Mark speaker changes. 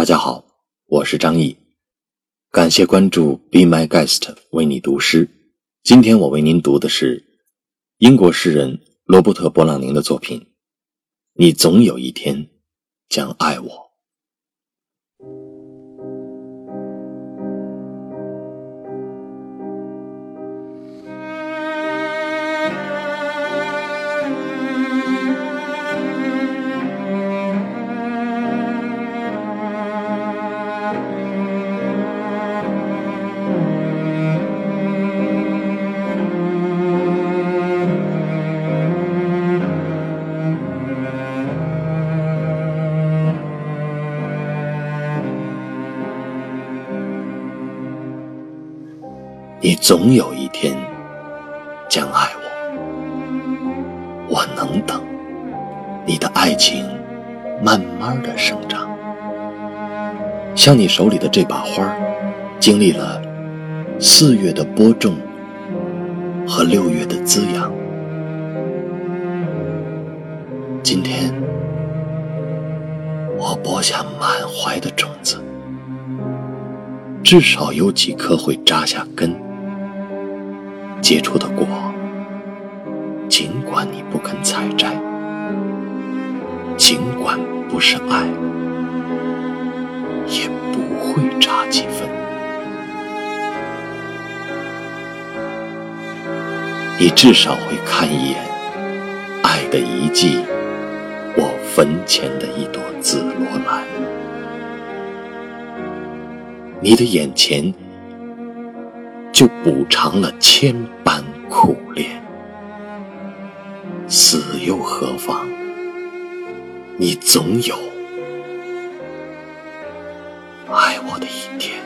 Speaker 1: 大家好，我是张毅，感谢关注 Be My Guest 为你读诗。今天我为您读的是英国诗人罗伯特·勃朗宁的作品《你总有一天将爱我》。你总有一天将爱我，我能等。你的爱情慢慢的生长，像你手里的这把花，经历了四月的播种和六月的滋养。今天，我播下满怀的种子，至少有几颗会扎下根。结出的果，尽管你不肯采摘，尽管不是爱，也不会差几分。你至少会看一眼爱的遗迹，我坟前的一朵紫罗兰。你的眼前。就补偿了千般苦恋，死又何妨？你总有爱我的一天。